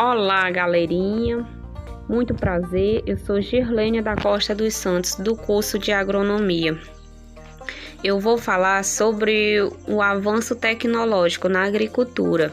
Olá, galerinha. Muito prazer. Eu sou Girlênia da Costa dos Santos, do curso de Agronomia. Eu vou falar sobre o avanço tecnológico na agricultura.